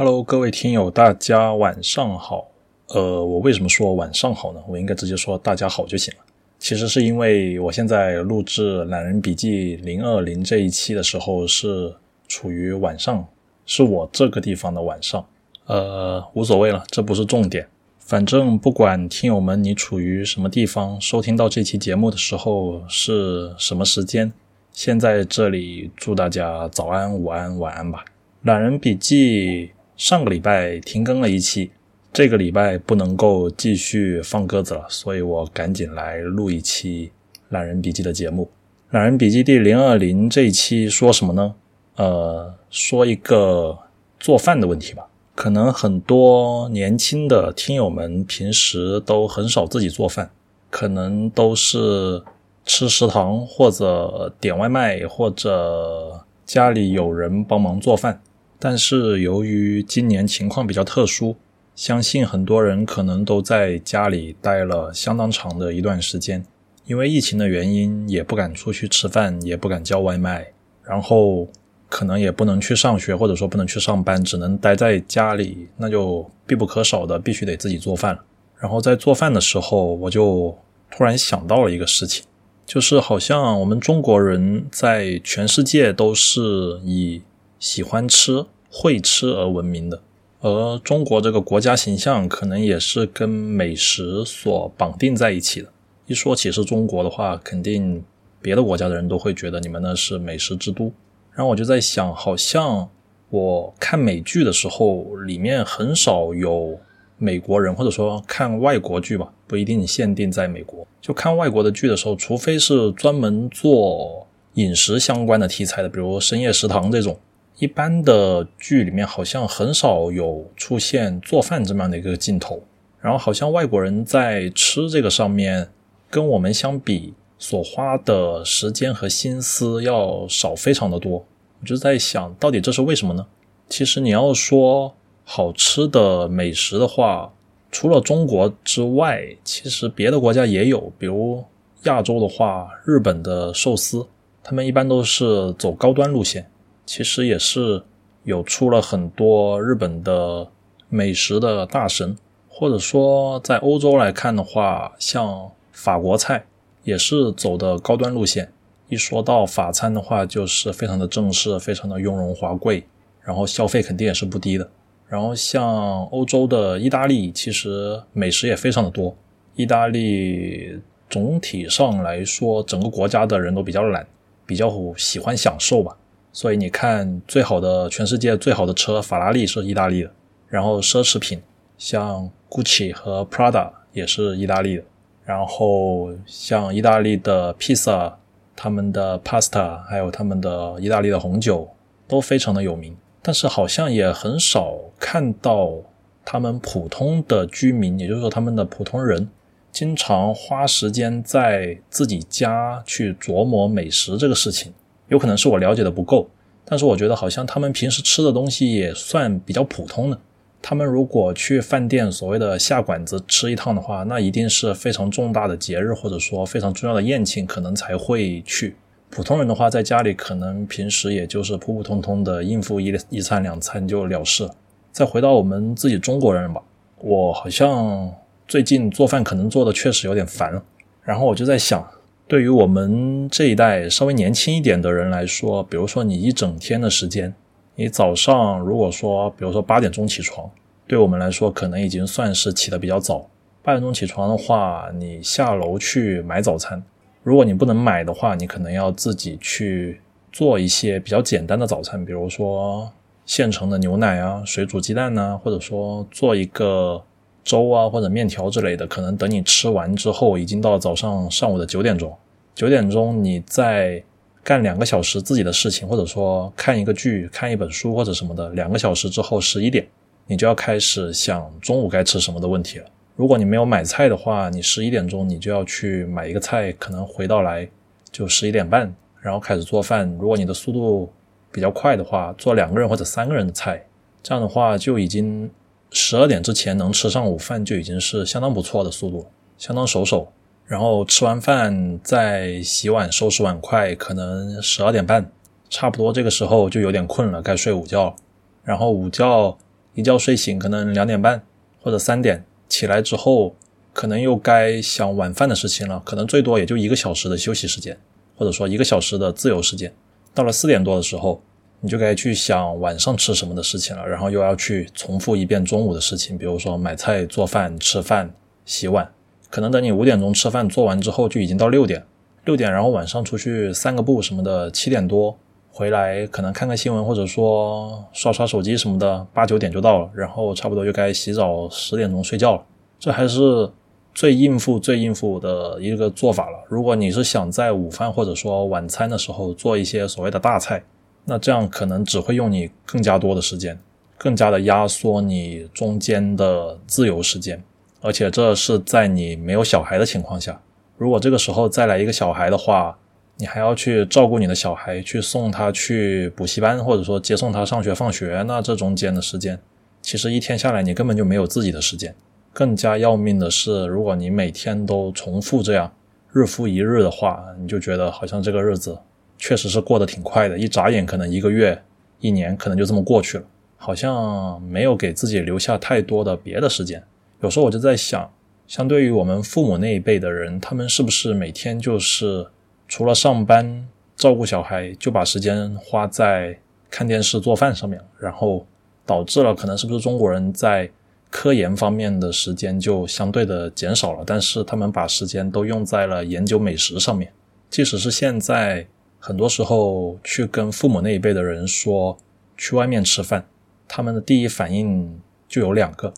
Hello，各位听友，大家晚上好。呃，我为什么说晚上好呢？我应该直接说大家好就行了。其实是因为我现在录制《懒人笔记零二零》这一期的时候是处于晚上，是我这个地方的晚上。呃，无所谓了，这不是重点。反正不管听友们你处于什么地方，收听到这期节目的时候是什么时间，先在这里祝大家早安、午安、晚安吧。《懒人笔记》上个礼拜停更了一期。这个礼拜不能够继续放鸽子了，所以我赶紧来录一期《懒人笔记》的节目。《懒人笔记》第零二零这一期说什么呢？呃，说一个做饭的问题吧。可能很多年轻的听友们平时都很少自己做饭，可能都是吃食堂或者点外卖，或者家里有人帮忙做饭。但是由于今年情况比较特殊。相信很多人可能都在家里待了相当长的一段时间，因为疫情的原因，也不敢出去吃饭，也不敢叫外卖，然后可能也不能去上学，或者说不能去上班，只能待在家里，那就必不可少的必须得自己做饭了。然后在做饭的时候，我就突然想到了一个事情，就是好像我们中国人在全世界都是以喜欢吃、会吃而闻名的。而中国这个国家形象可能也是跟美食所绑定在一起的。一说起是中国的话，肯定别的国家的人都会觉得你们那是美食之都。然后我就在想，好像我看美剧的时候，里面很少有美国人，或者说看外国剧吧，不一定限定在美国。就看外国的剧的时候，除非是专门做饮食相关的题材的，比如《深夜食堂》这种。一般的剧里面好像很少有出现做饭这么样的一个镜头，然后好像外国人在吃这个上面跟我们相比所花的时间和心思要少非常的多。我就在想到底这是为什么呢？其实你要说好吃的美食的话，除了中国之外，其实别的国家也有，比如亚洲的话，日本的寿司，他们一般都是走高端路线。其实也是有出了很多日本的美食的大神，或者说在欧洲来看的话，像法国菜也是走的高端路线。一说到法餐的话，就是非常的正式，非常的雍容华贵，然后消费肯定也是不低的。然后像欧洲的意大利，其实美食也非常的多。意大利总体上来说，整个国家的人都比较懒，比较喜欢享受吧。所以你看，最好的全世界最好的车法拉利是意大利的，然后奢侈品像 Gucci 和 Prada 也是意大利的，然后像意大利的 Pizza，、他们的 pasta 还有他们的意大利的红酒都非常的有名，但是好像也很少看到他们普通的居民，也就是说他们的普通人，经常花时间在自己家去琢磨美食这个事情。有可能是我了解的不够，但是我觉得好像他们平时吃的东西也算比较普通的。他们如果去饭店所谓的下馆子吃一趟的话，那一定是非常重大的节日或者说非常重要的宴请，可能才会去。普通人的话，在家里可能平时也就是普普通通的应付一一餐两餐就了事。再回到我们自己中国人吧，我好像最近做饭可能做的确实有点烦了，然后我就在想。对于我们这一代稍微年轻一点的人来说，比如说你一整天的时间，你早上如果说，比如说八点钟起床，对我们来说可能已经算是起得比较早。八点钟起床的话，你下楼去买早餐，如果你不能买的话，你可能要自己去做一些比较简单的早餐，比如说现成的牛奶啊、水煮鸡蛋呐，或者说做一个。粥啊，或者面条之类的，可能等你吃完之后，已经到早上上午的九点钟。九点钟，你再干两个小时自己的事情，或者说看一个剧、看一本书或者什么的。两个小时之后，十一点，你就要开始想中午该吃什么的问题了。如果你没有买菜的话，你十一点钟你就要去买一个菜，可能回到来就十一点半，然后开始做饭。如果你的速度比较快的话，做两个人或者三个人的菜，这样的话就已经。十二点之前能吃上午饭就已经是相当不错的速度，相当熟手。然后吃完饭再洗碗、收拾碗筷，可能十二点半，差不多这个时候就有点困了，该睡午觉。然后午觉一觉睡醒可能两点半或者三点起来之后，可能又该想晚饭的事情了，可能最多也就一个小时的休息时间，或者说一个小时的自由时间。到了四点多的时候，你就该去想晚上吃什么的事情了，然后又要去重复一遍中午的事情，比如说买菜、做饭、吃饭、洗碗。可能等你五点钟吃饭做完之后，就已经到六点。六点，然后晚上出去散个步什么的，七点多回来，可能看看新闻或者说刷刷手机什么的，八九点就到了，然后差不多就该洗澡，十点钟睡觉了。这还是最应付、最应付的一个做法了。如果你是想在午饭或者说晚餐的时候做一些所谓的大菜，那这样可能只会用你更加多的时间，更加的压缩你中间的自由时间，而且这是在你没有小孩的情况下。如果这个时候再来一个小孩的话，你还要去照顾你的小孩，去送他去补习班，或者说接送他上学放学，那这中间的时间，其实一天下来你根本就没有自己的时间。更加要命的是，如果你每天都重复这样日复一日的话，你就觉得好像这个日子确实是过得挺快的，一眨眼可能一个月、一年可能就这么过去了，好像没有给自己留下太多的别的时间。有时候我就在想。相对于我们父母那一辈的人，他们是不是每天就是除了上班、照顾小孩，就把时间花在看电视、做饭上面，然后导致了可能是不是中国人在科研方面的时间就相对的减少了？但是他们把时间都用在了研究美食上面。即使是现在，很多时候去跟父母那一辈的人说去外面吃饭，他们的第一反应就有两个。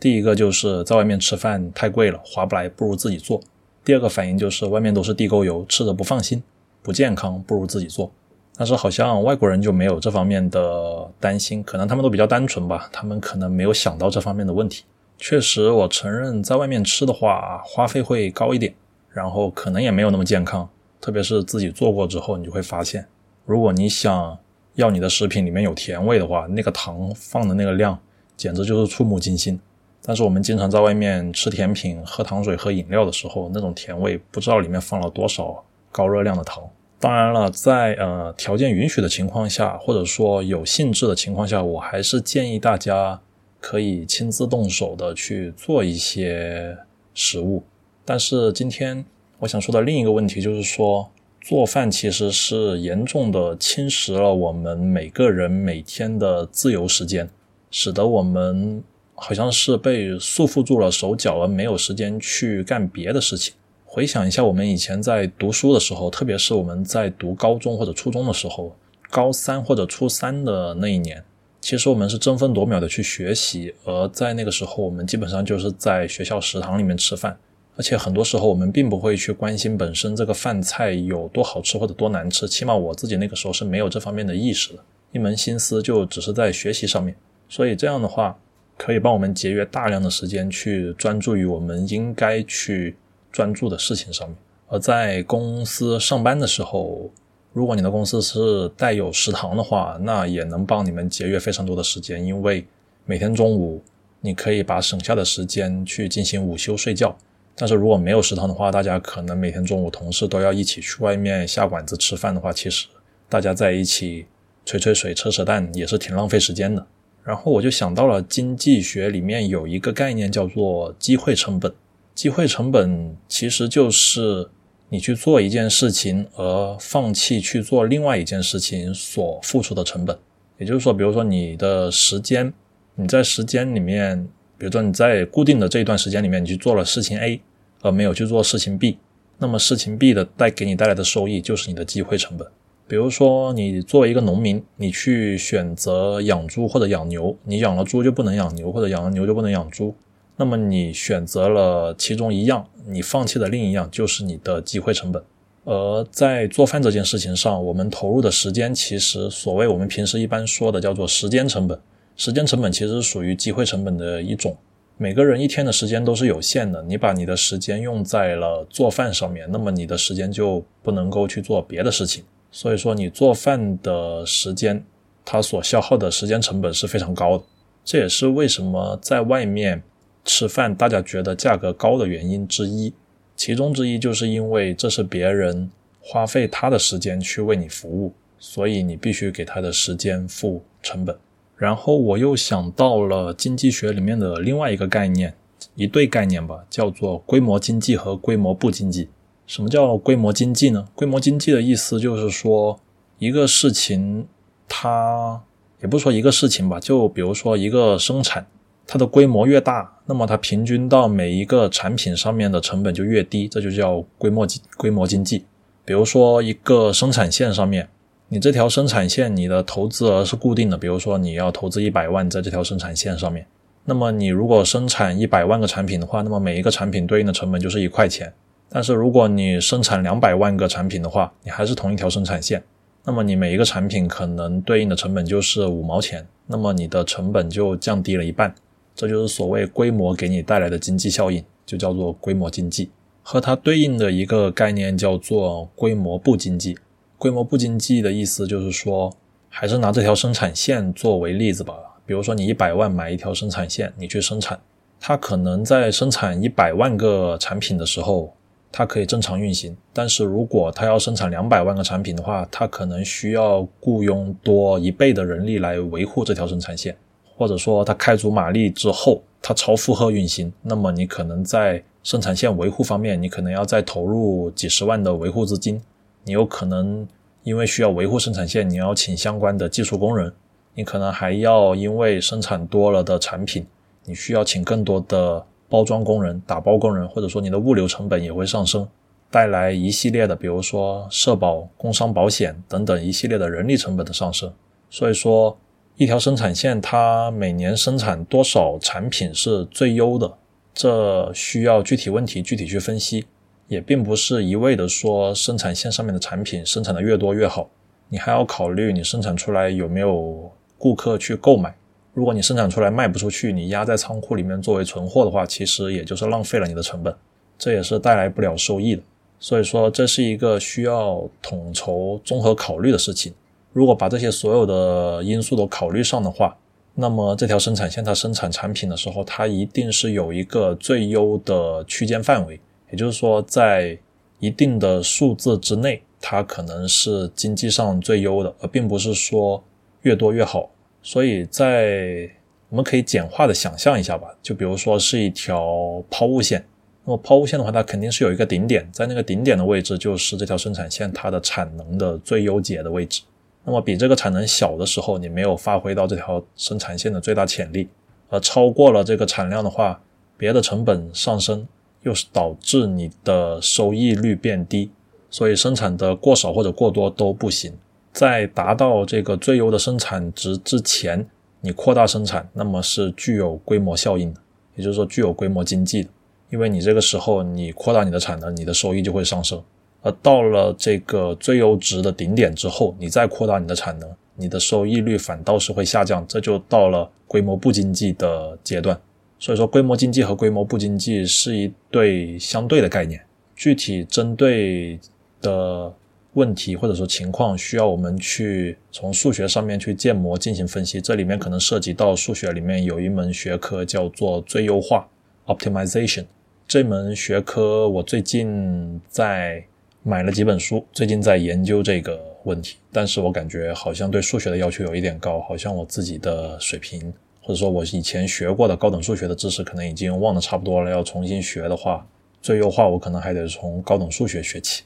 第一个就是在外面吃饭太贵了，划不来，不如自己做。第二个反应就是外面都是地沟油，吃着不放心，不健康，不如自己做。但是好像外国人就没有这方面的担心，可能他们都比较单纯吧，他们可能没有想到这方面的问题。确实，我承认在外面吃的话，花费会高一点，然后可能也没有那么健康。特别是自己做过之后，你就会发现，如果你想要你的食品里面有甜味的话，那个糖放的那个量，简直就是触目惊心。但是我们经常在外面吃甜品、喝糖水、喝饮料的时候，那种甜味不知道里面放了多少高热量的糖。当然了，在呃条件允许的情况下，或者说有兴致的情况下，我还是建议大家可以亲自动手的去做一些食物。但是今天我想说的另一个问题就是说，做饭其实是严重的侵蚀了我们每个人每天的自由时间，使得我们。好像是被束缚住了手脚，而没有时间去干别的事情。回想一下，我们以前在读书的时候，特别是我们在读高中或者初中的时候，高三或者初三的那一年，其实我们是争分夺秒的去学习。而在那个时候，我们基本上就是在学校食堂里面吃饭，而且很多时候我们并不会去关心本身这个饭菜有多好吃或者多难吃。起码我自己那个时候是没有这方面的意识的，一门心思就只是在学习上面。所以这样的话。可以帮我们节约大量的时间，去专注于我们应该去专注的事情上面。而在公司上班的时候，如果你的公司是带有食堂的话，那也能帮你们节约非常多的时间，因为每天中午你可以把省下的时间去进行午休睡觉。但是如果没有食堂的话，大家可能每天中午同事都要一起去外面下馆子吃饭的话，其实大家在一起吹吹水、扯扯淡也是挺浪费时间的。然后我就想到了经济学里面有一个概念叫做机会成本。机会成本其实就是你去做一件事情而放弃去做另外一件事情所付出的成本。也就是说，比如说你的时间，你在时间里面，比如说你在固定的这一段时间里面，你去做了事情 A，而没有去做事情 B，那么事情 B 的带给你带来的收益就是你的机会成本。比如说，你作为一个农民，你去选择养猪或者养牛，你养了猪就不能养牛，或者养了牛就不能养猪。那么你选择了其中一样，你放弃的另一样就是你的机会成本。而在做饭这件事情上，我们投入的时间，其实所谓我们平时一般说的叫做时间成本。时间成本其实属于机会成本的一种。每个人一天的时间都是有限的，你把你的时间用在了做饭上面，那么你的时间就不能够去做别的事情。所以说，你做饭的时间，它所消耗的时间成本是非常高的。这也是为什么在外面吃饭大家觉得价格高的原因之一。其中之一就是因为这是别人花费他的时间去为你服务，所以你必须给他的时间付成本。然后我又想到了经济学里面的另外一个概念，一对概念吧，叫做规模经济和规模不经济。什么叫规模经济呢？规模经济的意思就是说，一个事情，它也不说一个事情吧，就比如说一个生产，它的规模越大，那么它平均到每一个产品上面的成本就越低，这就叫规模规模经济。比如说一个生产线上面。你这条生产线，你的投资额是固定的，比如说你要投资一百万在这条生产线上面，那么你如果生产一百万个产品的话，那么每一个产品对应的成本就是一块钱。但是如果你生产两百万个产品的话，你还是同一条生产线，那么你每一个产品可能对应的成本就是五毛钱，那么你的成本就降低了一半。这就是所谓规模给你带来的经济效应，就叫做规模经济。和它对应的一个概念叫做规模不经济。规模不经济的意思就是说，还是拿这条生产线作为例子吧。比如说，你一百万买一条生产线，你去生产，它可能在生产一百万个产品的时候，它可以正常运行。但是如果它要生产两百万个产品的话，它可能需要雇佣多一倍的人力来维护这条生产线，或者说它开足马力之后，它超负荷运行，那么你可能在生产线维护方面，你可能要再投入几十万的维护资金。你有可能因为需要维护生产线，你要请相关的技术工人；你可能还要因为生产多了的产品，你需要请更多的包装工人、打包工人，或者说你的物流成本也会上升，带来一系列的，比如说社保、工伤保险等等一系列的人力成本的上升。所以说，一条生产线它每年生产多少产品是最优的，这需要具体问题具体去分析。也并不是一味的说生产线上面的产品生产的越多越好，你还要考虑你生产出来有没有顾客去购买。如果你生产出来卖不出去，你压在仓库里面作为存货的话，其实也就是浪费了你的成本，这也是带来不了收益的。所以说，这是一个需要统筹综合考虑的事情。如果把这些所有的因素都考虑上的话，那么这条生产线它生产产品的时候，它一定是有一个最优的区间范围。也就是说，在一定的数字之内，它可能是经济上最优的，而并不是说越多越好。所以在我们可以简化的想象一下吧，就比如说是一条抛物线。那么抛物线的话，它肯定是有一个顶点，在那个顶点的位置就是这条生产线它的产能的最优解的位置。那么比这个产能小的时候，你没有发挥到这条生产线的最大潜力，而超过了这个产量的话，别的成本上升。又是导致你的收益率变低，所以生产的过少或者过多都不行。在达到这个最优的生产值之前，你扩大生产，那么是具有规模效应的，也就是说具有规模经济的。因为你这个时候你扩大你的产能，你的收益就会上升。而到了这个最优值的顶点之后，你再扩大你的产能，你的收益率反倒是会下降，这就到了规模不经济的阶段。所以说，规模经济和规模不经济是一对相对的概念。具体针对的问题或者说情况，需要我们去从数学上面去建模进行分析。这里面可能涉及到数学里面有一门学科叫做最优化 （optimization）。这门学科我最近在买了几本书，最近在研究这个问题。但是我感觉好像对数学的要求有一点高，好像我自己的水平。或者说，我以前学过的高等数学的知识可能已经忘得差不多了。要重新学的话，最优化我可能还得从高等数学学起。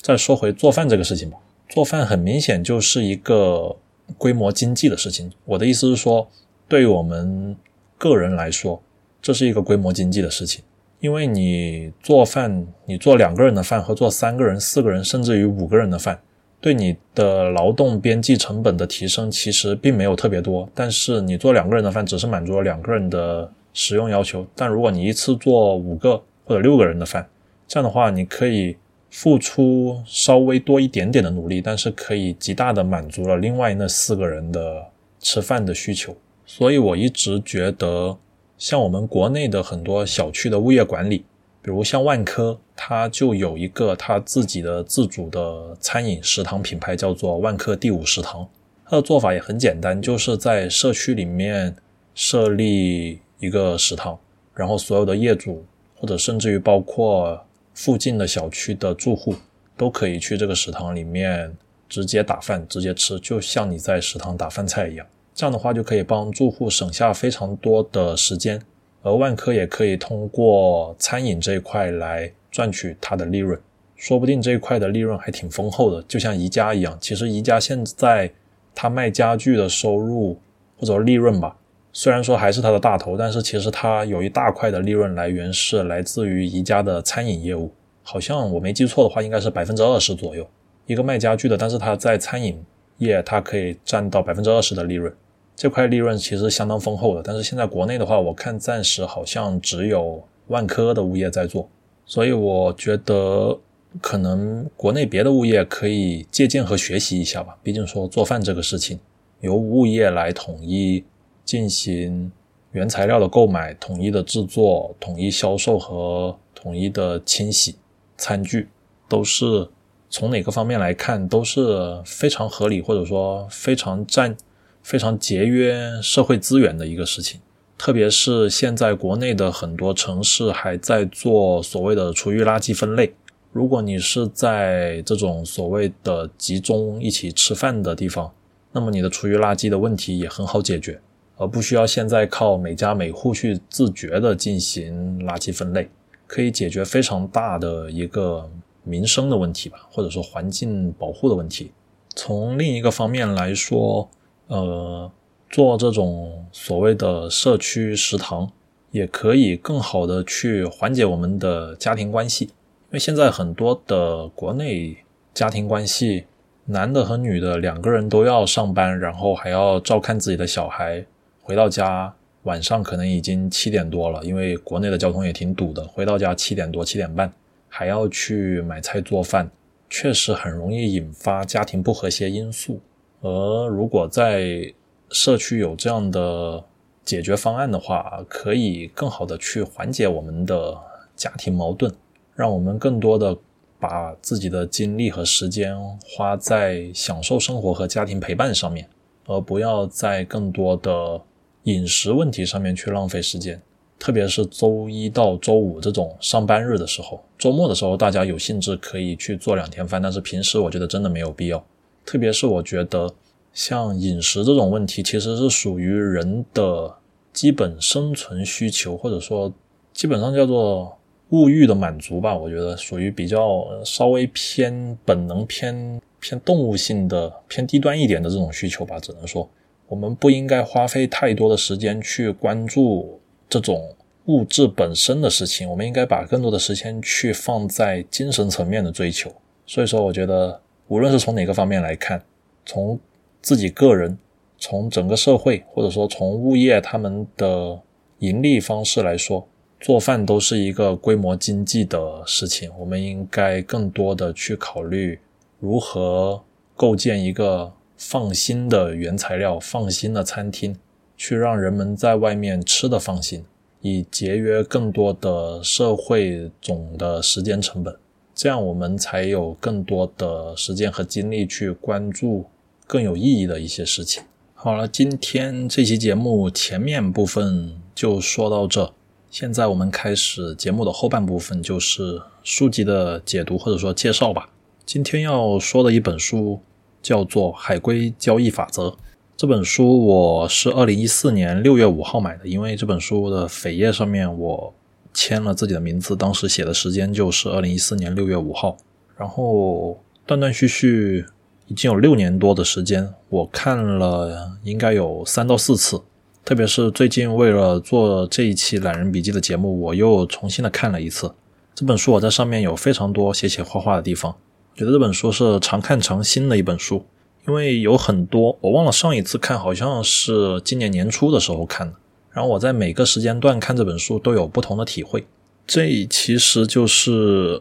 再说回做饭这个事情吧，做饭很明显就是一个规模经济的事情。我的意思是说，对于我们个人来说，这是一个规模经济的事情，因为你做饭，你做两个人的饭和做三个人、四个人，甚至于五个人的饭。对你的劳动边际成本的提升其实并没有特别多，但是你做两个人的饭只是满足了两个人的食用要求。但如果你一次做五个或者六个人的饭，这样的话你可以付出稍微多一点点的努力，但是可以极大的满足了另外那四个人的吃饭的需求。所以我一直觉得，像我们国内的很多小区的物业管理。比如像万科，它就有一个它自己的自主的餐饮食堂品牌，叫做万科第五食堂。它的做法也很简单，就是在社区里面设立一个食堂，然后所有的业主或者甚至于包括附近的小区的住户都可以去这个食堂里面直接打饭、直接吃，就像你在食堂打饭菜一样。这样的话就可以帮住户省下非常多的时间，而万科也可以通过餐饮这一块来赚取它的利润，说不定这一块的利润还挺丰厚的，就像宜家一样。其实宜家现在它卖家具的收入或者利润吧，虽然说还是它的大头，但是其实它有一大块的利润来源是来自于宜家的餐饮业务，好像我没记错的话，应该是百分之二十左右。一个卖家具的，但是他在餐饮业，它可以占到百分之二十的利润。这块利润其实相当丰厚的，但是现在国内的话，我看暂时好像只有万科的物业在做，所以我觉得可能国内别的物业可以借鉴和学习一下吧。毕竟说做饭这个事情，由物业来统一进行原材料的购买、统一的制作、统一销售和统一的清洗餐具，都是从哪个方面来看都是非常合理，或者说非常占。非常节约社会资源的一个事情，特别是现在国内的很多城市还在做所谓的厨余垃圾分类。如果你是在这种所谓的集中一起吃饭的地方，那么你的厨余垃圾的问题也很好解决，而不需要现在靠每家每户去自觉的进行垃圾分类，可以解决非常大的一个民生的问题吧，或者说环境保护的问题。从另一个方面来说，呃，做这种所谓的社区食堂，也可以更好的去缓解我们的家庭关系。因为现在很多的国内家庭关系，男的和女的两个人都要上班，然后还要照看自己的小孩，回到家晚上可能已经七点多了，因为国内的交通也挺堵的，回到家七点多七点半，还要去买菜做饭，确实很容易引发家庭不和谐因素。而如果在社区有这样的解决方案的话，可以更好的去缓解我们的家庭矛盾，让我们更多的把自己的精力和时间花在享受生活和家庭陪伴上面，而不要在更多的饮食问题上面去浪费时间。特别是周一到周五这种上班日的时候，周末的时候大家有兴致可以去做两天饭，但是平时我觉得真的没有必要。特别是我觉得，像饮食这种问题，其实是属于人的基本生存需求，或者说基本上叫做物欲的满足吧。我觉得属于比较稍微偏本能、偏偏动物性的、偏低端一点的这种需求吧。只能说，我们不应该花费太多的时间去关注这种物质本身的事情，我们应该把更多的时间去放在精神层面的追求。所以说，我觉得。无论是从哪个方面来看，从自己个人，从整个社会，或者说从物业他们的盈利方式来说，做饭都是一个规模经济的事情。我们应该更多的去考虑如何构建一个放心的原材料、放心的餐厅，去让人们在外面吃的放心，以节约更多的社会总的时间成本。这样我们才有更多的时间和精力去关注更有意义的一些事情。好了，今天这期节目前面部分就说到这，现在我们开始节目的后半部分，就是书籍的解读或者说介绍吧。今天要说的一本书叫做《海龟交易法则》。这本书我是二零一四年六月五号买的，因为这本书的扉页上面我。签了自己的名字，当时写的时间就是二零一四年六月五号，然后断断续续已经有六年多的时间，我看了应该有三到四次，特别是最近为了做这一期懒人笔记的节目，我又重新的看了一次这本书。我在上面有非常多写写画画的地方，觉得这本书是常看常新的一本书，因为有很多我忘了上一次看好像是今年年初的时候看的。然后我在每个时间段看这本书都有不同的体会，这其实就是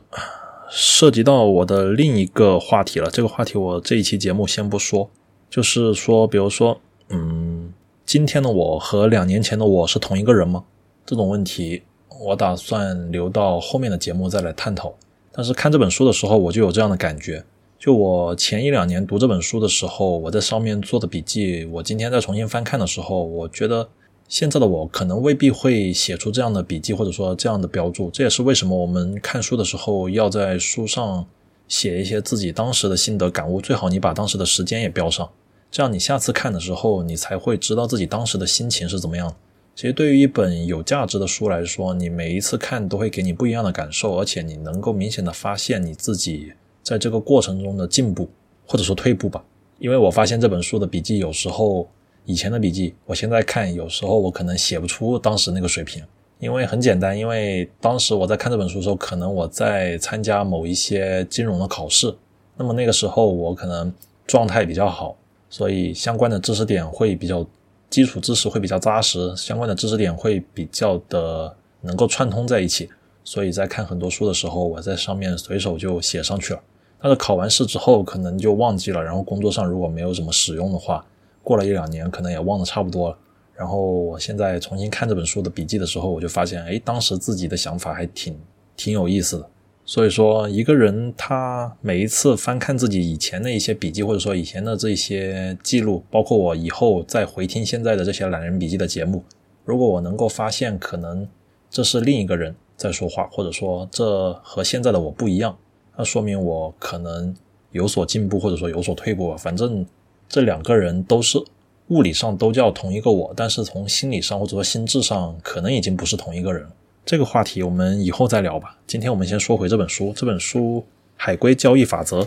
涉及到我的另一个话题了。这个话题我这一期节目先不说，就是说，比如说，嗯，今天的我和两年前的我是同一个人吗？这种问题我打算留到后面的节目再来探讨。但是看这本书的时候，我就有这样的感觉，就我前一两年读这本书的时候，我在上面做的笔记，我今天再重新翻看的时候，我觉得。现在的我可能未必会写出这样的笔记，或者说这样的标注。这也是为什么我们看书的时候要在书上写一些自己当时的心得感悟。最好你把当时的时间也标上，这样你下次看的时候，你才会知道自己当时的心情是怎么样。其实对于一本有价值的书来说，你每一次看都会给你不一样的感受，而且你能够明显的发现你自己在这个过程中的进步或者说退步吧。因为我发现这本书的笔记有时候以前的笔记，我现在看有时候我可能写不出当时那个水平。因为很简单，因为当时我在看这本书的时候，可能我在参加某一些金融的考试，那么那个时候我可能状态比较好，所以相关的知识点会比较基础知识会比较扎实，相关的知识点会比较的能够串通在一起，所以在看很多书的时候，我在上面随手就写上去了。但是考完试之后可能就忘记了，然后工作上如果没有怎么使用的话，过了一两年可能也忘得差不多了。然后我现在重新看这本书的笔记的时候，我就发现，哎，当时自己的想法还挺挺有意思的。所以说，一个人他每一次翻看自己以前的一些笔记，或者说以前的这些记录，包括我以后再回听现在的这些懒人笔记的节目，如果我能够发现可能这是另一个人在说话，或者说这和现在的我不一样，那说明我可能有所进步，或者说有所退步。反正这两个人都是。物理上都叫同一个我，但是从心理上或者说心智上，可能已经不是同一个人。这个话题我们以后再聊吧。今天我们先说回这本书。这本书《海龟交易法则》，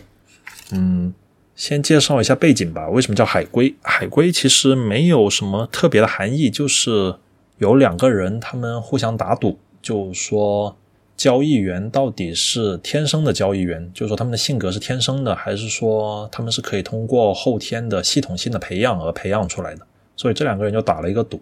嗯，先介绍一下背景吧。为什么叫海龟？海龟其实没有什么特别的含义，就是有两个人他们互相打赌，就说。交易员到底是天生的交易员，就是说他们的性格是天生的，还是说他们是可以通过后天的系统性的培养而培养出来的？所以这两个人就打了一个赌。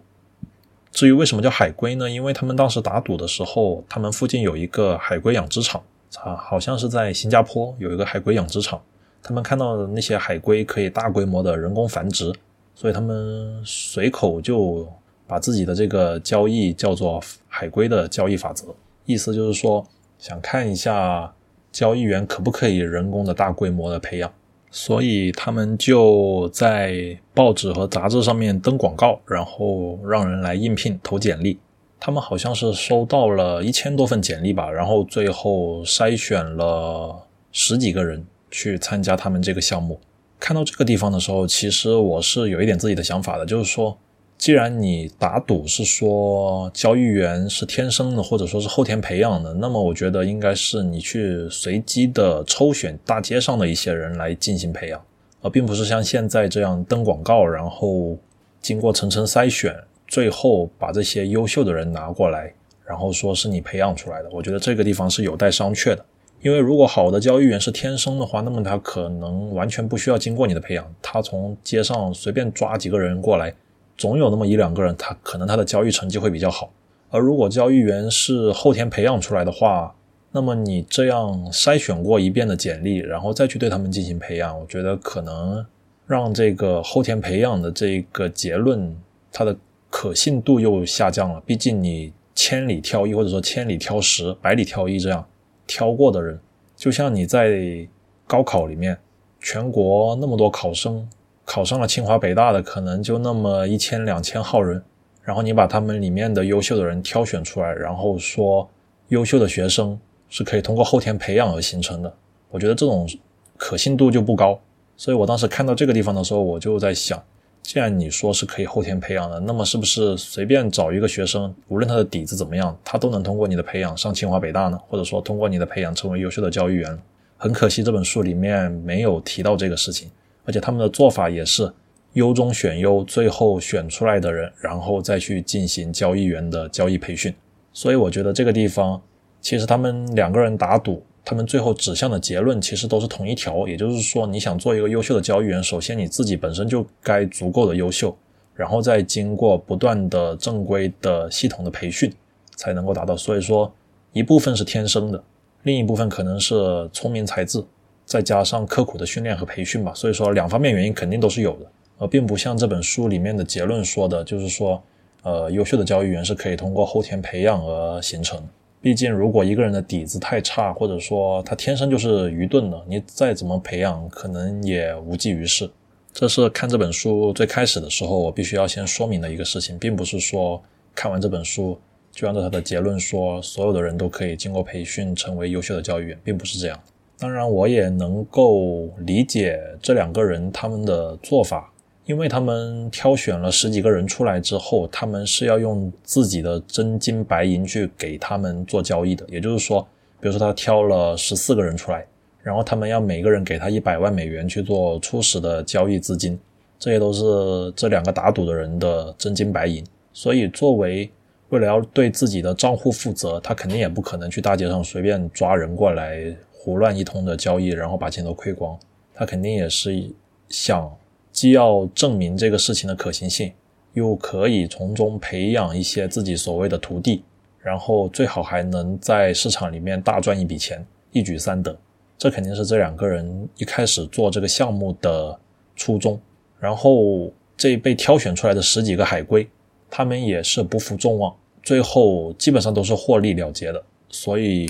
至于为什么叫海龟呢？因为他们当时打赌的时候，他们附近有一个海龟养殖场啊，好像是在新加坡有一个海龟养殖场。他们看到的那些海龟可以大规模的人工繁殖，所以他们随口就把自己的这个交易叫做海龟的交易法则。意思就是说，想看一下交易员可不可以人工的大规模的培养，所以他们就在报纸和杂志上面登广告，然后让人来应聘投简历。他们好像是收到了一千多份简历吧，然后最后筛选了十几个人去参加他们这个项目。看到这个地方的时候，其实我是有一点自己的想法的，就是说。既然你打赌是说交易员是天生的，或者说是后天培养的，那么我觉得应该是你去随机的抽选大街上的一些人来进行培养，而并不是像现在这样登广告，然后经过层层筛选，最后把这些优秀的人拿过来，然后说是你培养出来的。我觉得这个地方是有待商榷的，因为如果好的交易员是天生的话，那么他可能完全不需要经过你的培养，他从街上随便抓几个人过来。总有那么一两个人，他可能他的交易成绩会比较好。而如果交易员是后天培养出来的话，那么你这样筛选过一遍的简历，然后再去对他们进行培养，我觉得可能让这个后天培养的这个结论，它的可信度又下降了。毕竟你千里挑一，或者说千里挑十、百里挑一这样挑过的人，就像你在高考里面，全国那么多考生。考上了清华北大的可能就那么一千两千号人，然后你把他们里面的优秀的人挑选出来，然后说优秀的学生是可以通过后天培养而形成的，我觉得这种可信度就不高。所以我当时看到这个地方的时候，我就在想，既然你说是可以后天培养的，那么是不是随便找一个学生，无论他的底子怎么样，他都能通过你的培养上清华北大呢？或者说通过你的培养成为优秀的交易员？很可惜这本书里面没有提到这个事情。而且他们的做法也是优中选优，最后选出来的人，然后再去进行交易员的交易培训。所以我觉得这个地方，其实他们两个人打赌，他们最后指向的结论其实都是同一条，也就是说，你想做一个优秀的交易员，首先你自己本身就该足够的优秀，然后再经过不断的正规的系统的培训，才能够达到。所以说，一部分是天生的，另一部分可能是聪明才智。再加上刻苦的训练和培训吧，所以说两方面原因肯定都是有的，而并不像这本书里面的结论说的，就是说，呃，优秀的交易员是可以通过后天培养而形成。毕竟，如果一个人的底子太差，或者说他天生就是愚钝的，你再怎么培养，可能也无济于事。这是看这本书最开始的时候，我必须要先说明的一个事情，并不是说看完这本书就按照他的结论说，所有的人都可以经过培训成为优秀的交易员，并不是这样。当然，我也能够理解这两个人他们的做法，因为他们挑选了十几个人出来之后，他们是要用自己的真金白银去给他们做交易的。也就是说，比如说他挑了十四个人出来，然后他们要每个人给他一百万美元去做初始的交易资金，这些都是这两个打赌的人的真金白银。所以，作为为了要对自己的账户负责，他肯定也不可能去大街上随便抓人过来胡乱一通的交易，然后把钱都亏光。他肯定也是想既要证明这个事情的可行性，又可以从中培养一些自己所谓的徒弟，然后最好还能在市场里面大赚一笔钱，一举三得。这肯定是这两个人一开始做这个项目的初衷。然后这被挑选出来的十几个海归。他们也是不负众望，最后基本上都是获利了结的，所以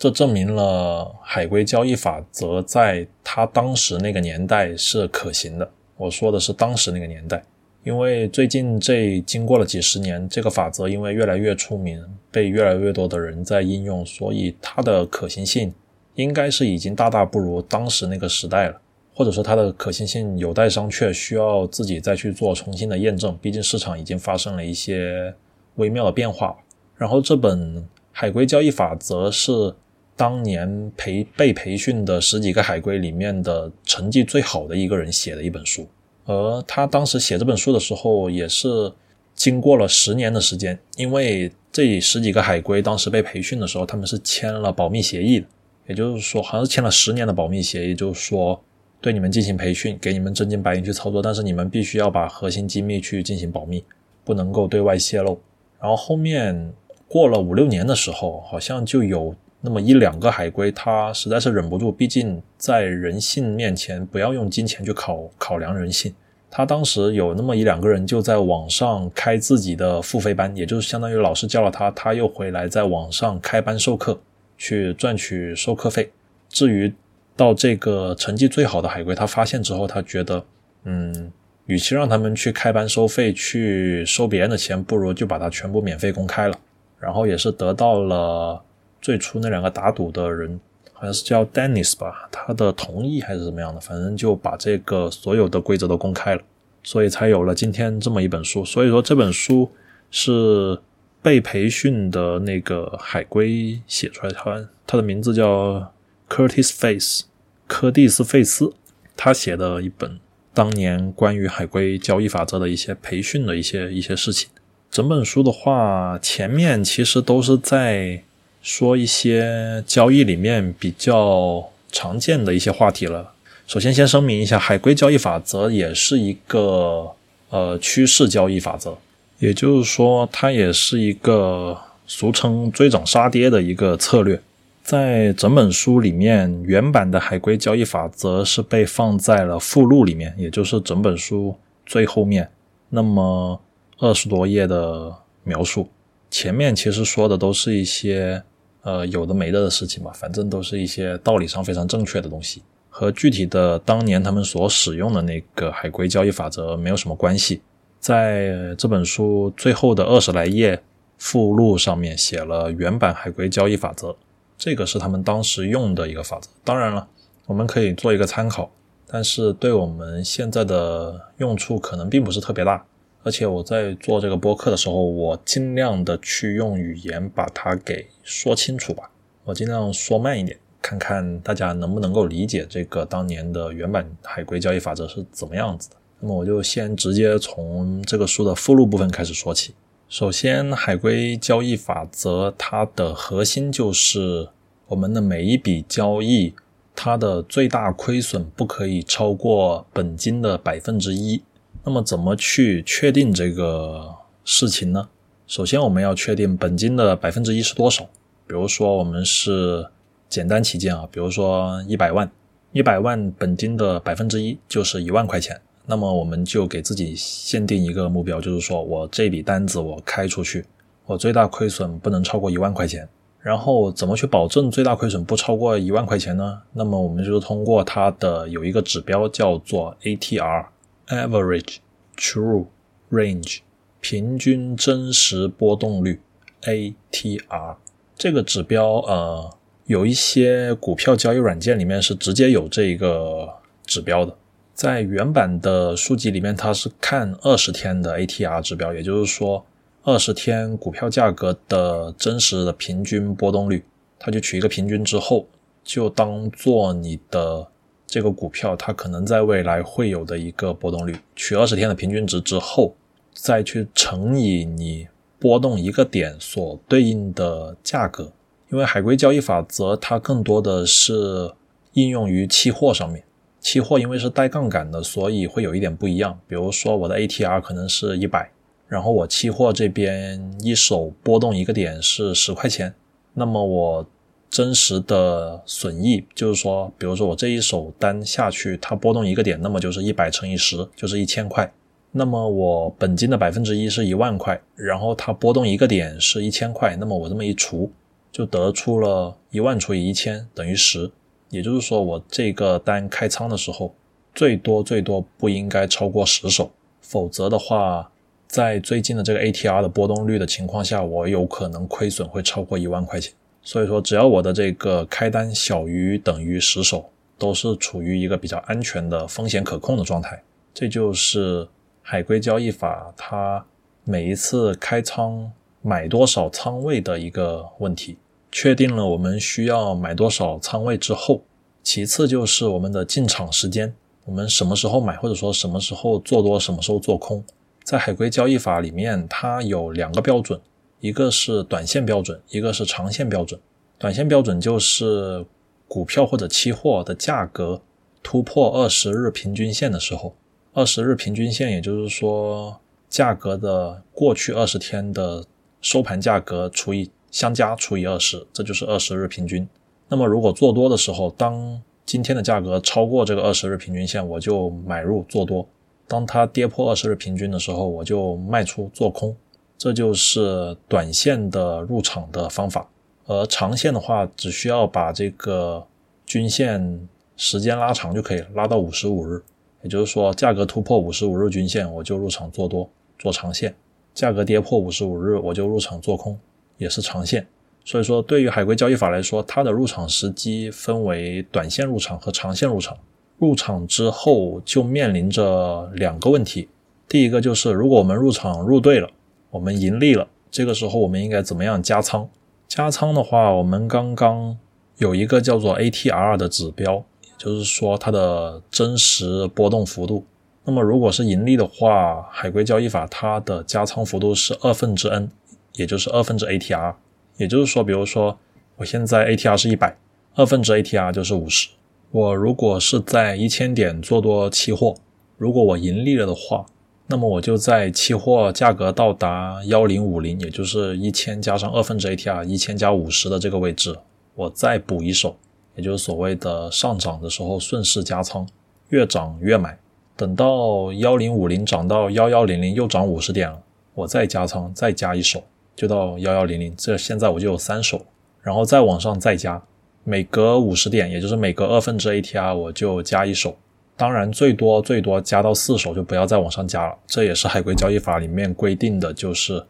这证明了海归交易法则在他当时那个年代是可行的。我说的是当时那个年代，因为最近这经过了几十年，这个法则因为越来越出名，被越来越多的人在应用，所以它的可行性应该是已经大大不如当时那个时代了。或者说它的可行性有待商榷，需要自己再去做重新的验证。毕竟市场已经发生了一些微妙的变化。然后这本海归交易法则是当年培被培训的十几个海归里面的成绩最好的一个人写的一本书。而他当时写这本书的时候，也是经过了十年的时间，因为这十几个海归当时被培训的时候，他们是签了保密协议的，也就是说，好像是签了十年的保密协议，就是说。对你们进行培训，给你们真金白银去操作，但是你们必须要把核心机密去进行保密，不能够对外泄露。然后后面过了五六年的时候，好像就有那么一两个海归，他实在是忍不住，毕竟在人性面前，不要用金钱去考考量人性。他当时有那么一两个人就在网上开自己的付费班，也就是相当于老师教了他，他又回来在网上开班授课，去赚取授课费。至于到这个成绩最好的海归，他发现之后，他觉得，嗯，与其让他们去开班收费，去收别人的钱，不如就把它全部免费公开了。然后也是得到了最初那两个打赌的人，好像是叫 Dennis 吧，他的同意还是怎么样的，反正就把这个所有的规则都公开了，所以才有了今天这么一本书。所以说这本书是被培训的那个海归写出来的，他他的名字叫 Curtis Face。柯蒂斯·费斯他写的一本当年关于海归交易法则的一些培训的一些一些事情。整本书的话，前面其实都是在说一些交易里面比较常见的一些话题了。首先，先声明一下，海归交易法则也是一个呃趋势交易法则，也就是说，它也是一个俗称追涨杀跌的一个策略。在整本书里面，原版的海归交易法则是被放在了附录里面，也就是整本书最后面那么二十多页的描述。前面其实说的都是一些呃有的没的的事情吧，反正都是一些道理上非常正确的东西，和具体的当年他们所使用的那个海归交易法则没有什么关系。在这本书最后的二十来页附录上面写了原版海归交易法则。这个是他们当时用的一个法则，当然了，我们可以做一个参考，但是对我们现在的用处可能并不是特别大。而且我在做这个播客的时候，我尽量的去用语言把它给说清楚吧，我尽量说慢一点，看看大家能不能够理解这个当年的原版海归交易法则是怎么样子的。那么我就先直接从这个书的附录部分开始说起。首先，海归交易法则它的核心就是我们的每一笔交易，它的最大亏损不可以超过本金的百分之一。那么，怎么去确定这个事情呢？首先，我们要确定本金的百分之一是多少。比如说，我们是简单起见啊，比如说一百万，一百万本金的百分之一就是一万块钱。那么我们就给自己限定一个目标，就是说我这笔单子我开出去，我最大亏损不能超过一万块钱。然后怎么去保证最大亏损不超过一万块钱呢？那么我们就是通过它的有一个指标叫做 ATR Average True Range），平均真实波动率 （ATR） 这个指标，呃，有一些股票交易软件里面是直接有这个指标的。在原版的书籍里面，它是看二十天的 ATR 指标，也就是说二十天股票价格的真实的平均波动率，它就取一个平均之后，就当做你的这个股票它可能在未来会有的一个波动率，取二十天的平均值之后，再去乘以你波动一个点所对应的价格。因为海龟交易法则它更多的是应用于期货上面。期货因为是带杠杆的，所以会有一点不一样。比如说我的 ATR 可能是一百，然后我期货这边一手波动一个点是十块钱，那么我真实的损益就是说，比如说我这一手单下去，它波动一个点，那么就是一百乘以十，就是一千块。那么我本金的百分之一是一万块，然后它波动一个点是一千块，那么我这么一除，就得出了一万除以一千等于十。也就是说，我这个单开仓的时候，最多最多不应该超过十手，否则的话，在最近的这个 ATR 的波动率的情况下，我有可能亏损会超过一万块钱。所以说，只要我的这个开单小于等于十手，都是处于一个比较安全的风险可控的状态。这就是海龟交易法它每一次开仓买多少仓位的一个问题。确定了我们需要买多少仓位之后，其次就是我们的进场时间，我们什么时候买，或者说什么时候做多，什么时候做空。在海龟交易法里面，它有两个标准，一个是短线标准，一个是长线标准。短线标准就是股票或者期货的价格突破二十日平均线的时候，二十日平均线也就是说价格的过去二十天的收盘价格除以。相加除以二十，这就是二十日平均。那么如果做多的时候，当今天的价格超过这个二十日平均线，我就买入做多；当它跌破二十日平均的时候，我就卖出做空。这就是短线的入场的方法。而长线的话，只需要把这个均线时间拉长就可以，拉到五十五日。也就是说，价格突破五十五日均线，我就入场做多做长线；价格跌破五十五日，我就入场做空。也是长线，所以说对于海龟交易法来说，它的入场时机分为短线入场和长线入场。入场之后就面临着两个问题，第一个就是如果我们入场入对了，我们盈利了，这个时候我们应该怎么样加仓？加仓的话，我们刚刚有一个叫做 ATR 的指标，也就是说它的真实波动幅度。那么如果是盈利的话，海龟交易法它的加仓幅度是二分之 n。也就是二分之 ATR，也就是说，比如说我现在 ATR 是一百，二分之 ATR 就是五十。我如果是在一千点做多期货，如果我盈利了的话，那么我就在期货价格到达幺零五零，也就是一千加上二分之 ATR，一千加五十的这个位置，我再补一手，也就是所谓的上涨的时候顺势加仓，越涨越买。等到幺零五零涨到幺幺零零，又涨五十点了，我再加仓，再加一手。就到幺幺零零，这现在我就有三手，然后再往上再加，每隔五十点，也就是每隔二分之 ATR，我就加一手。当然，最多最多加到四手就不要再往上加了。这也是海龟交易法里面规定的，就是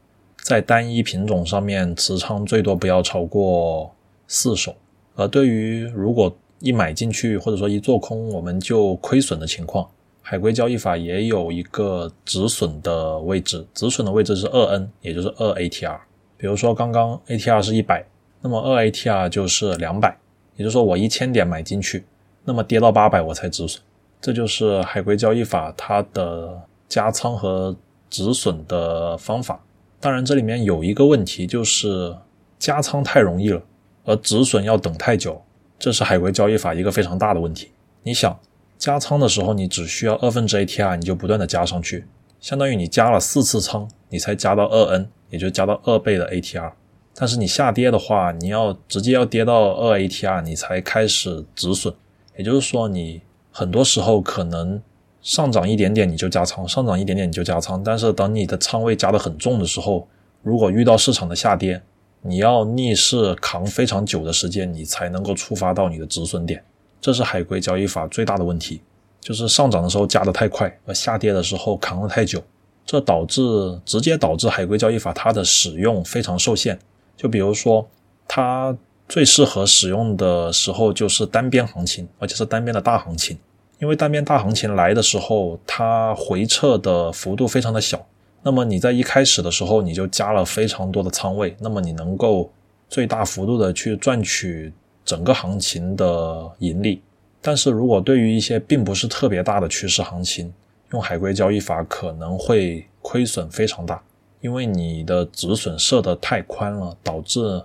在单一品种上面持仓最多不要超过四手。而对于如果一买进去或者说一做空我们就亏损的情况。海龟交易法也有一个止损的位置，止损的位置是二 N，也就是二 ATR。比如说刚刚 ATR 是一百，那么二 ATR 就是两百，也就是说我一千点买进去，那么跌到八百我才止损。这就是海龟交易法它的加仓和止损的方法。当然这里面有一个问题，就是加仓太容易了，而止损要等太久，这是海龟交易法一个非常大的问题。你想。加仓的时候，你只需要二分之 ATR，你就不断的加上去，相当于你加了四次仓，你才加到二 N，也就加到二倍的 ATR。但是你下跌的话，你要直接要跌到二 ATR，你才开始止损。也就是说，你很多时候可能上涨一点点你就加仓，上涨一点点你就加仓，但是等你的仓位加的很重的时候，如果遇到市场的下跌，你要逆势扛非常久的时间，你才能够触发到你的止损点。这是海龟交易法最大的问题，就是上涨的时候加的太快，下跌的时候扛了太久，这导致直接导致海龟交易法它的使用非常受限。就比如说，它最适合使用的时候就是单边行情，而且是单边的大行情，因为单边大行情来的时候，它回撤的幅度非常的小。那么你在一开始的时候你就加了非常多的仓位，那么你能够最大幅度的去赚取整个行情的盈利。但是如果对于一些并不是特别大的趋势行情，用海龟交易法可能会亏损非常大，因为你的止损设得太宽了，导致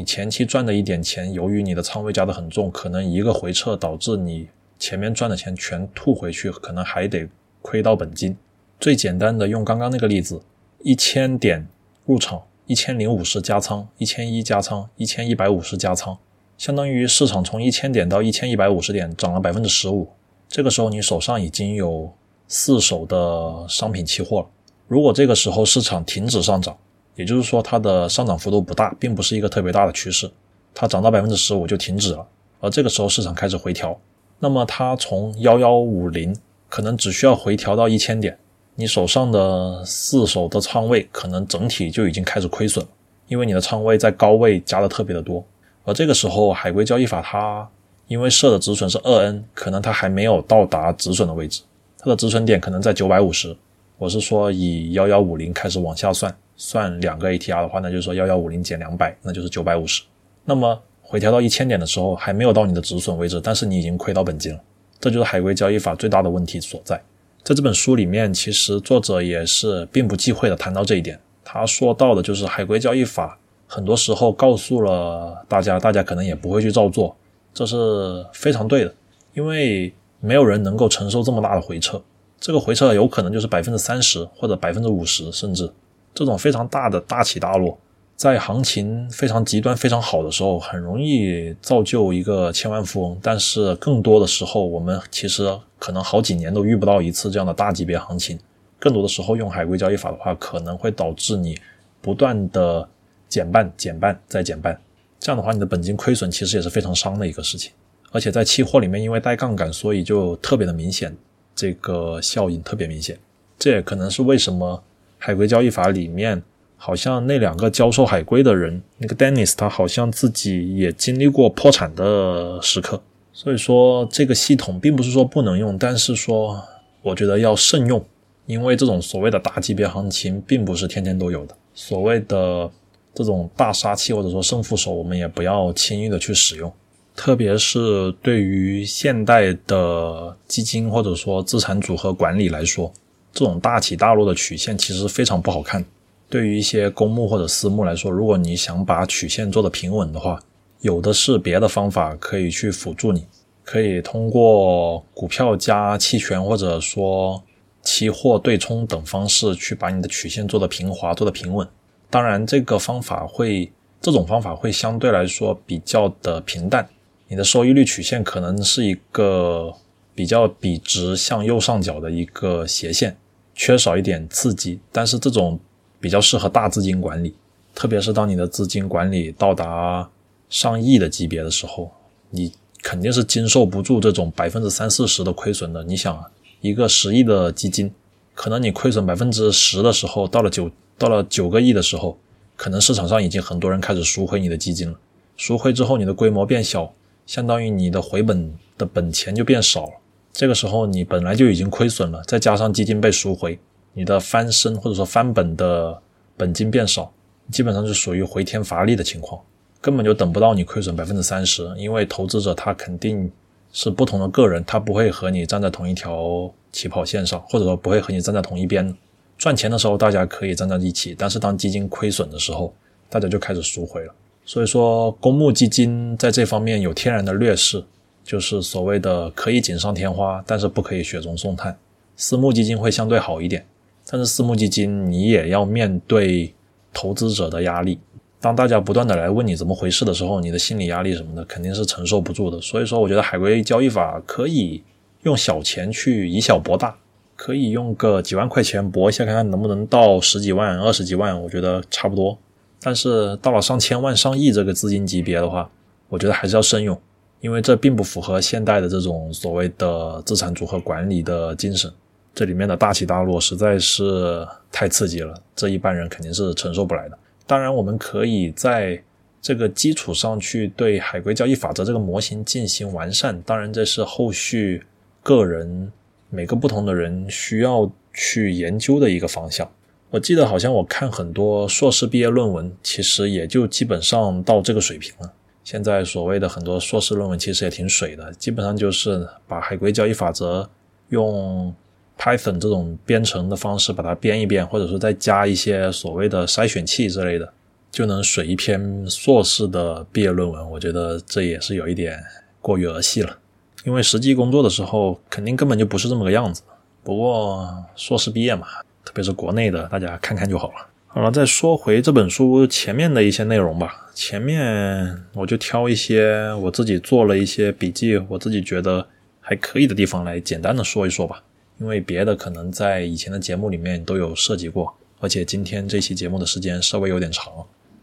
你前期赚的一点钱，由于你的仓位加的很重，可能一个回撤导致你前面赚的钱全吐回去，可能还得亏到本金。最简单的用刚刚那个例子，一千点入场，一千零五十加仓，一千一加仓，一千一百五十加仓，相当于市场从一千点到一千一百五十点涨了百分之十五。这个时候你手上已经有四手的商品期货了。如果这个时候市场停止上涨，也就是说它的上涨幅度不大，并不是一个特别大的趋势，它涨到百分之十五就停止了。而这个时候市场开始回调，那么它从幺幺五零可能只需要回调到一千点。你手上的四手的仓位可能整体就已经开始亏损了，因为你的仓位在高位加的特别的多，而这个时候海龟交易法它因为设的止损是二 N，可能它还没有到达止损的位置，它的止损点可能在九百五十。我是说以幺幺五零开始往下算，算两个 ATR 的话，那就是说幺幺五零减两百，那就是九百五十。那么回调到一千点的时候还没有到你的止损位置，但是你已经亏到本金了，这就是海龟交易法最大的问题所在。在这本书里面，其实作者也是并不忌讳的谈到这一点。他说到的就是海龟交易法，很多时候告诉了大家，大家可能也不会去照做，这是非常对的。因为没有人能够承受这么大的回撤，这个回撤有可能就是百分之三十或者百分之五十，甚至这种非常大的大起大落。在行情非常极端、非常好的时候，很容易造就一个千万富翁。但是更多的时候，我们其实可能好几年都遇不到一次这样的大级别行情。更多的时候，用海龟交易法的话，可能会导致你不断的减半、减半再减半。这样的话，你的本金亏损其实也是非常伤的一个事情。而且在期货里面，因为带杠杆，所以就特别的明显，这个效应特别明显。这也可能是为什么海龟交易法里面。好像那两个教授海龟的人，那个 Dennis，他好像自己也经历过破产的时刻。所以说，这个系统并不是说不能用，但是说我觉得要慎用，因为这种所谓的大级别行情并不是天天都有的。所谓的这种大杀器或者说胜负手，我们也不要轻易的去使用。特别是对于现代的基金或者说资产组合管理来说，这种大起大落的曲线其实非常不好看。对于一些公募或者私募来说，如果你想把曲线做得平稳的话，有的是别的方法可以去辅助你，可以通过股票加期权或者说期货对冲等方式去把你的曲线做得平滑、做得平稳。当然，这个方法会，这种方法会相对来说比较的平淡，你的收益率曲线可能是一个比较笔直向右上角的一个斜线，缺少一点刺激，但是这种。比较适合大资金管理，特别是当你的资金管理到达上亿的级别的时候，你肯定是经受不住这种百分之三四十的亏损的。你想啊，一个十亿的基金，可能你亏损百分之十的时候，到了九到了九个亿的时候，可能市场上已经很多人开始赎回你的基金了。赎回之后，你的规模变小，相当于你的回本的本钱就变少了。这个时候你本来就已经亏损了，再加上基金被赎回。你的翻身或者说翻本的本金变少，基本上是属于回天乏力的情况，根本就等不到你亏损百分之三十。因为投资者他肯定是不同的个人，他不会和你站在同一条起跑线上，或者说不会和你站在同一边。赚钱的时候大家可以站在一起，但是当基金亏损的时候，大家就开始赎回了。所以说，公募基金在这方面有天然的劣势，就是所谓的可以锦上添花，但是不可以雪中送炭。私募基金会相对好一点。但是私募基金，你也要面对投资者的压力。当大家不断的来问你怎么回事的时候，你的心理压力什么的肯定是承受不住的。所以说，我觉得海龟交易法可以用小钱去以小博大，可以用个几万块钱博一下，看看能不能到十几万、二十几万，我觉得差不多。但是到了上千万、上亿这个资金级别的话，我觉得还是要慎用，因为这并不符合现代的这种所谓的资产组合管理的精神。这里面的大起大落实在是太刺激了，这一般人肯定是承受不来的。当然，我们可以在这个基础上去对海龟交易法则这个模型进行完善。当然，这是后续个人每个不同的人需要去研究的一个方向。我记得好像我看很多硕士毕业论文，其实也就基本上到这个水平了。现在所谓的很多硕士论文其实也挺水的，基本上就是把海归交易法则用 Python 这种编程的方式把它编一编，或者说再加一些所谓的筛选器之类的，就能水一篇硕士的毕业论文。我觉得这也是有一点过于儿戏了，因为实际工作的时候肯定根本就不是这么个样子。不过硕士毕业嘛，特别是国内的，大家看看就好了。好了，再说回这本书前面的一些内容吧。前面我就挑一些我自己做了一些笔记，我自己觉得还可以的地方来简单的说一说吧。因为别的可能在以前的节目里面都有涉及过，而且今天这期节目的时间稍微有点长。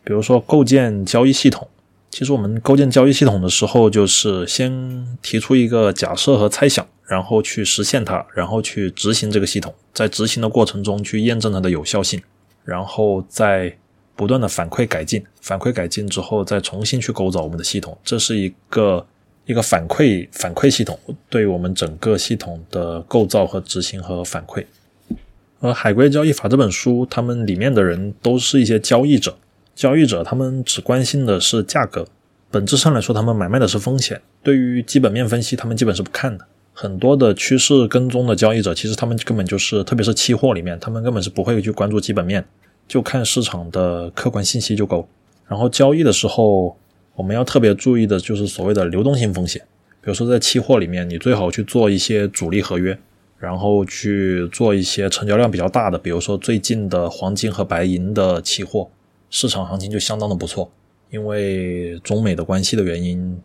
比如说构建交易系统，其实我们构建交易系统的时候，就是先提出一个假设和猜想，然后去实现它，然后去执行这个系统，在执行的过程中去验证它的有效性。然后再不断的反馈改进，反馈改进之后再重新去构造我们的系统，这是一个一个反馈反馈系统，对我们整个系统的构造和执行和反馈。而《海归交易法》这本书，他们里面的人都是一些交易者，交易者他们只关心的是价格，本质上来说，他们买卖的是风险，对于基本面分析，他们基本是不看的。很多的趋势跟踪的交易者，其实他们根本就是，特别是期货里面，他们根本是不会去关注基本面，就看市场的客观信息就够。然后交易的时候，我们要特别注意的就是所谓的流动性风险。比如说在期货里面，你最好去做一些主力合约，然后去做一些成交量比较大的，比如说最近的黄金和白银的期货，市场行情就相当的不错，因为中美的关系的原因。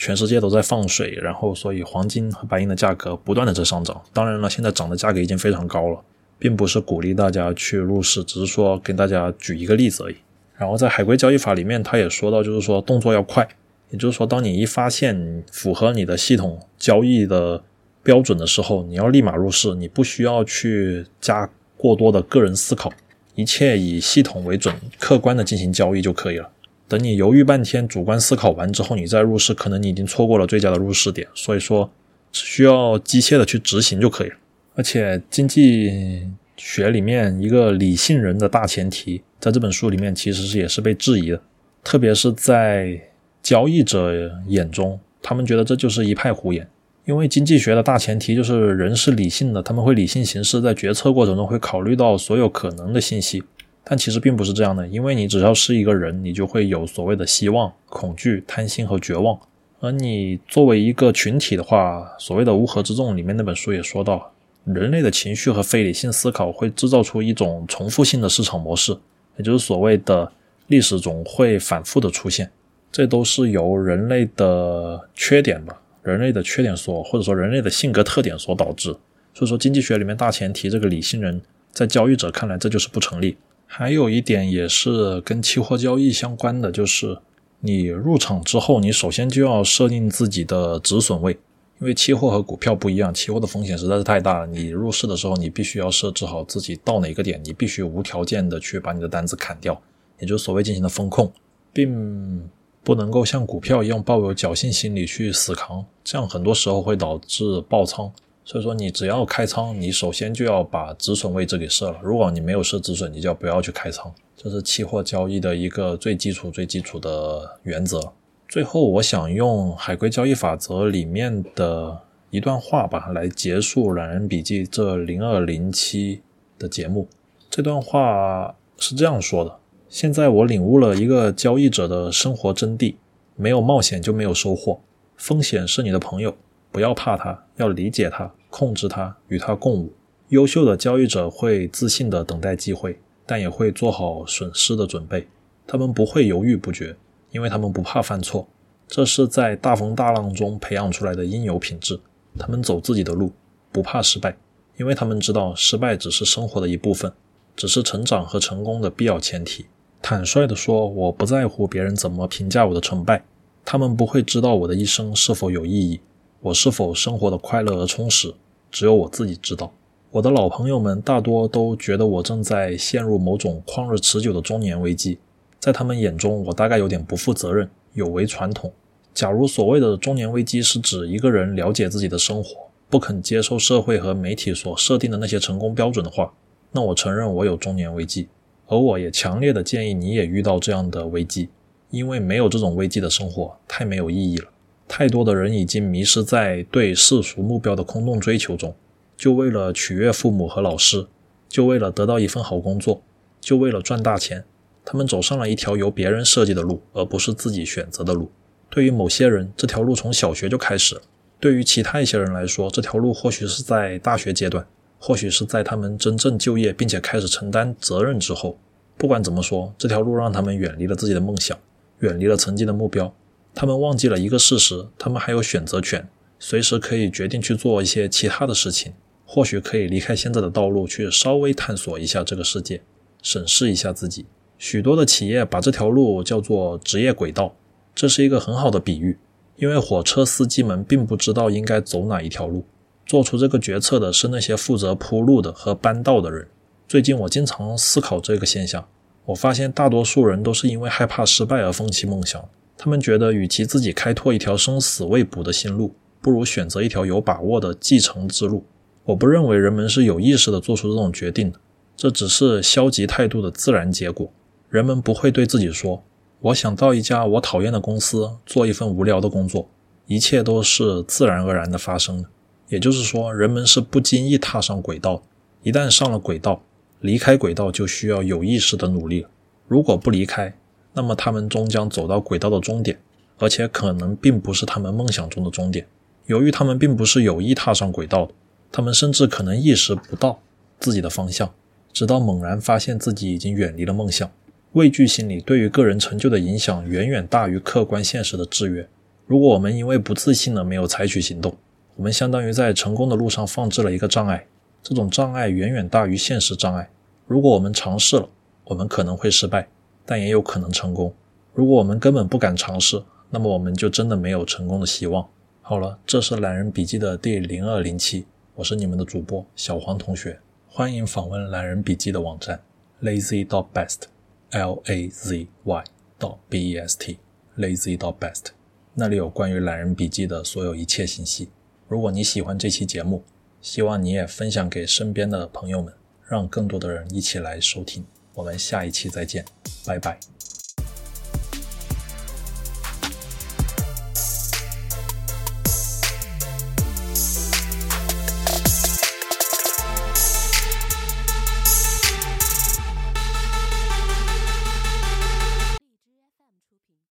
全世界都在放水，然后所以黄金和白银的价格不断的在上涨。当然了，现在涨的价格已经非常高了，并不是鼓励大家去入市，只是说跟大家举一个例子而已。然后在海归交易法里面，他也说到，就是说动作要快，也就是说，当你一发现符合你的系统交易的标准的时候，你要立马入市，你不需要去加过多的个人思考，一切以系统为准，客观的进行交易就可以了。等你犹豫半天、主观思考完之后，你再入市，可能你已经错过了最佳的入市点。所以说，只需要机械的去执行就可以了。而且，经济学里面一个理性人的大前提，在这本书里面其实是也是被质疑的，特别是在交易者眼中，他们觉得这就是一派胡言。因为经济学的大前提就是人是理性的，他们会理性行事，在决策过程中会考虑到所有可能的信息。但其实并不是这样的，因为你只要是一个人，你就会有所谓的希望、恐惧、贪心和绝望。而你作为一个群体的话，所谓的乌合之众里面那本书也说到，人类的情绪和非理性思考会制造出一种重复性的市场模式，也就是所谓的历史总会反复的出现。这都是由人类的缺点吧，人类的缺点所或者说人类的性格特点所导致。所以说，经济学里面大前提这个理性人，在交易者看来这就是不成立。还有一点也是跟期货交易相关的，就是你入场之后，你首先就要设定自己的止损位，因为期货和股票不一样，期货的风险实在是太大了。你入市的时候，你必须要设置好自己到哪个点，你必须无条件的去把你的单子砍掉，也就是所谓进行的风控，并不能够像股票一样抱有侥幸心理去死扛，这样很多时候会导致爆仓。所以说，你只要开仓，你首先就要把止损位置给设了。如果你没有设止损，你就不要去开仓。这是期货交易的一个最基础、最基础的原则。最后，我想用海归交易法则里面的一段话吧，来结束懒人笔记这零二零七的节目。这段话是这样说的：现在我领悟了一个交易者的生活真谛，没有冒险就没有收获，风险是你的朋友。不要怕它，要理解它，控制它，与它共舞。优秀的交易者会自信地等待机会，但也会做好损失的准备。他们不会犹豫不决，因为他们不怕犯错。这是在大风大浪中培养出来的应有品质。他们走自己的路，不怕失败，因为他们知道失败只是生活的一部分，只是成长和成功的必要前提。坦率地说，我不在乎别人怎么评价我的成败。他们不会知道我的一生是否有意义。我是否生活的快乐而充实，只有我自己知道。我的老朋友们大多都觉得我正在陷入某种旷日持久的中年危机，在他们眼中，我大概有点不负责任，有违传统。假如所谓的中年危机是指一个人了解自己的生活，不肯接受社会和媒体所设定的那些成功标准的话，那我承认我有中年危机，而我也强烈的建议你也遇到这样的危机，因为没有这种危机的生活太没有意义了。太多的人已经迷失在对世俗目标的空洞追求中，就为了取悦父母和老师，就为了得到一份好工作，就为了赚大钱，他们走上了一条由别人设计的路，而不是自己选择的路。对于某些人，这条路从小学就开始了；对于其他一些人来说，这条路或许是在大学阶段，或许是在他们真正就业并且开始承担责任之后。不管怎么说，这条路让他们远离了自己的梦想，远离了曾经的目标。他们忘记了一个事实：他们还有选择权，随时可以决定去做一些其他的事情。或许可以离开现在的道路，去稍微探索一下这个世界，审视一下自己。许多的企业把这条路叫做职业轨道，这是一个很好的比喻，因为火车司机们并不知道应该走哪一条路。做出这个决策的是那些负责铺路的和搬道的人。最近我经常思考这个现象，我发现大多数人都是因为害怕失败而放弃梦想。他们觉得，与其自己开拓一条生死未卜的新路，不如选择一条有把握的继承之路。我不认为人们是有意识的做出这种决定的，这只是消极态度的自然结果。人们不会对自己说：“我想到一家我讨厌的公司做一份无聊的工作。”一切都是自然而然的发生的。也就是说，人们是不经意踏上轨道，一旦上了轨道，离开轨道就需要有意识的努力。如果不离开，那么他们终将走到轨道的终点，而且可能并不是他们梦想中的终点。由于他们并不是有意踏上轨道的，他们甚至可能意识不到自己的方向，直到猛然发现自己已经远离了梦想。畏惧心理对于个人成就的影响远远大于客观现实的制约。如果我们因为不自信而没有采取行动，我们相当于在成功的路上放置了一个障碍。这种障碍远远大于现实障碍。如果我们尝试了，我们可能会失败。但也有可能成功。如果我们根本不敢尝试，那么我们就真的没有成功的希望。好了，这是懒人笔记的第零二零期，我是你们的主播小黄同学，欢迎访问懒人笔记的网站 lazy dot best，l a z y dot b e s t，lazy dot best，那里有关于懒人笔记的所有一切信息。如果你喜欢这期节目，希望你也分享给身边的朋友们，让更多的人一起来收听。我们下一期再见，拜拜。